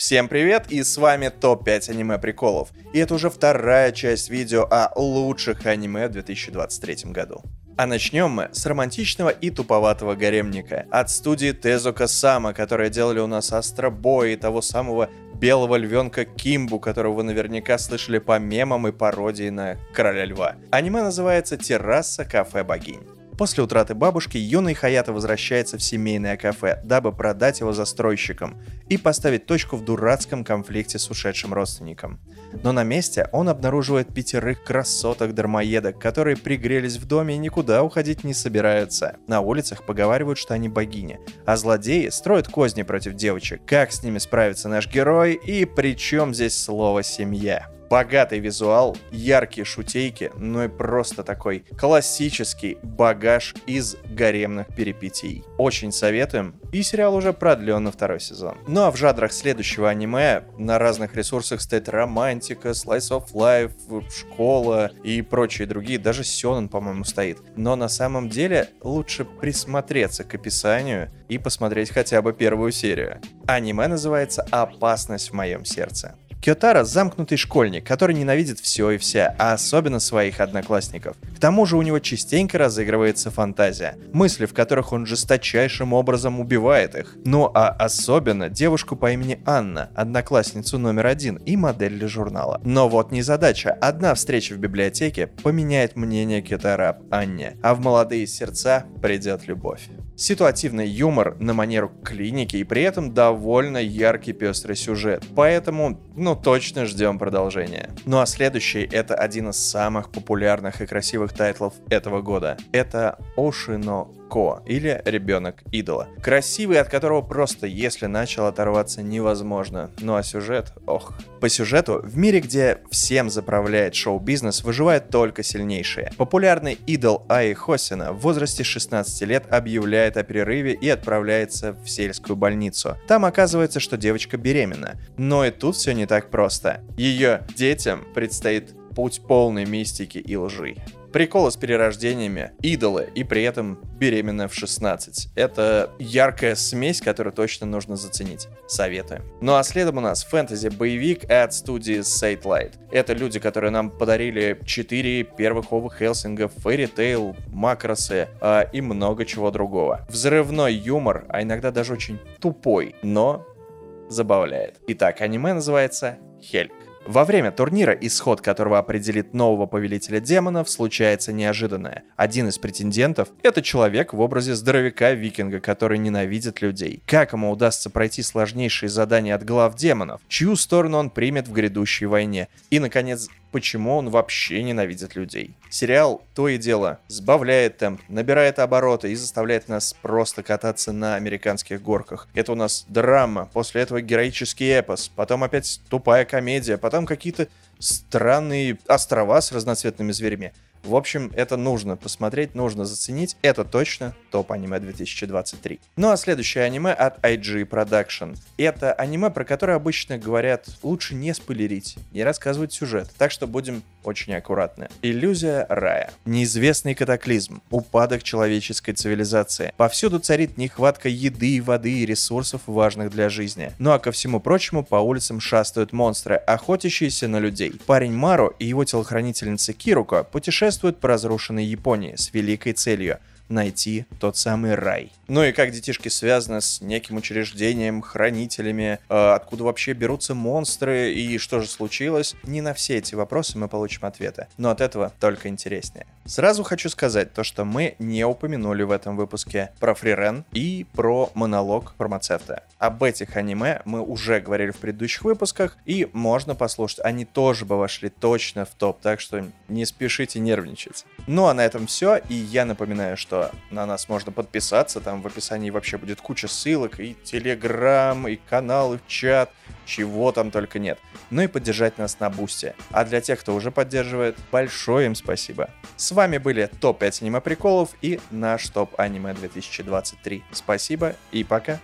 Всем привет, и с вами ТОП-5 аниме приколов. И это уже вторая часть видео о лучших аниме в 2023 году. А начнем мы с романтичного и туповатого гаремника от студии Тезука Сама, которые делали у нас Астробой и того самого белого львенка Кимбу, которого вы наверняка слышали по мемам и пародии на Короля Льва. Аниме называется «Терраса кафе богинь». После утраты бабушки юный Хаята возвращается в семейное кафе, дабы продать его застройщикам и поставить точку в дурацком конфликте с ушедшим родственником. Но на месте он обнаруживает пятерых красоток-дармоедок, которые пригрелись в доме и никуда уходить не собираются. На улицах поговаривают, что они богини, а злодеи строят козни против девочек. Как с ними справится наш герой и при чем здесь слово «семья»? Богатый визуал, яркие шутейки, ну и просто такой классический багаж из гаремных перипетий. Очень советуем, и сериал уже продлен на второй сезон. Ну а в жанрах следующего аниме на разных ресурсах стоит романтика, slice of life, школа и прочие другие, даже Сёнэн, по-моему, стоит. Но на самом деле лучше присмотреться к описанию и посмотреть хотя бы первую серию. Аниме называется «Опасность в моем сердце». Кётара – замкнутый школьник, который ненавидит все и вся, а особенно своих одноклассников. К тому же у него частенько разыгрывается фантазия, мысли, в которых он жесточайшим образом убивает их. Ну а особенно девушку по имени Анна, одноклассницу номер один и модель для журнала. Но вот не задача. Одна встреча в библиотеке поменяет мнение Кётара об Анне, а в молодые сердца придет любовь ситуативный юмор на манеру клиники и при этом довольно яркий пестрый сюжет. Поэтому, ну, точно ждем продолжения. Ну а следующий это один из самых популярных и красивых тайтлов этого года. Это Ошино Ко или Ребенок идола. Красивый, от которого просто, если начал оторваться, невозможно. Ну а сюжет, ох. По сюжету, в мире, где всем заправляет шоу-бизнес, выживают только сильнейшие. Популярный идол Аи Хосина в возрасте 16 лет объявляет о перерыве и отправляется в сельскую больницу. Там оказывается, что девочка беременна. Но и тут все не так просто. Ее детям предстоит путь полной мистики и лжи. Приколы с перерождениями, идолы и при этом беременная в 16. Это яркая смесь, которую точно нужно заценить. Советую. Ну а следом у нас фэнтези-боевик от студии Satelight. Это люди, которые нам подарили 4 первых Ова Хелсинга, Fairy Tail, Макросы э, и много чего другого. Взрывной юмор, а иногда даже очень тупой, но забавляет. Итак, аниме называется Хельк. Во время турнира, исход которого определит нового повелителя демонов, случается неожиданное. Один из претендентов — это человек в образе здоровяка-викинга, который ненавидит людей. Как ему удастся пройти сложнейшие задания от глав демонов? Чью сторону он примет в грядущей войне? И, наконец, почему он вообще ненавидит людей. Сериал то и дело сбавляет темп, набирает обороты и заставляет нас просто кататься на американских горках. Это у нас драма, после этого героический эпос, потом опять тупая комедия, потом какие-то странные острова с разноцветными зверями. В общем, это нужно посмотреть, нужно заценить. Это точно топ-аниме 2023. Ну а следующее аниме от IG Production. Это аниме, про которое обычно говорят, лучше не спойлерить, не рассказывать сюжет. Так что будем очень аккуратны. Иллюзия рая. Неизвестный катаклизм. Упадок человеческой цивилизации. Повсюду царит нехватка еды, воды и ресурсов, важных для жизни. Ну а ко всему прочему, по улицам шастают монстры, охотящиеся на людей. Парень Мару и его телохранительница Кируко путешествуют путешествуют по разрушенной Японии с великой целью найти тот самый рай. Ну и как детишки связаны с неким учреждением, хранителями, э, откуда вообще берутся монстры и что же случилось, не на все эти вопросы мы получим ответы, но от этого только интереснее. Сразу хочу сказать то, что мы не упомянули в этом выпуске про Фрирен и про монолог фармацевта. Об этих аниме мы уже говорили в предыдущих выпусках, и можно послушать, они тоже бы вошли точно в топ, так что не спешите нервничать. Ну а на этом все, и я напоминаю, что на нас можно подписаться, там в описании вообще будет куча ссылок, и телеграм, и канал, и чат, чего там только нет. Ну и поддержать нас на бусте. А для тех, кто уже поддерживает, большое им спасибо. С вами были топ-5 аниме приколов и наш топ аниме 2023. Спасибо и пока.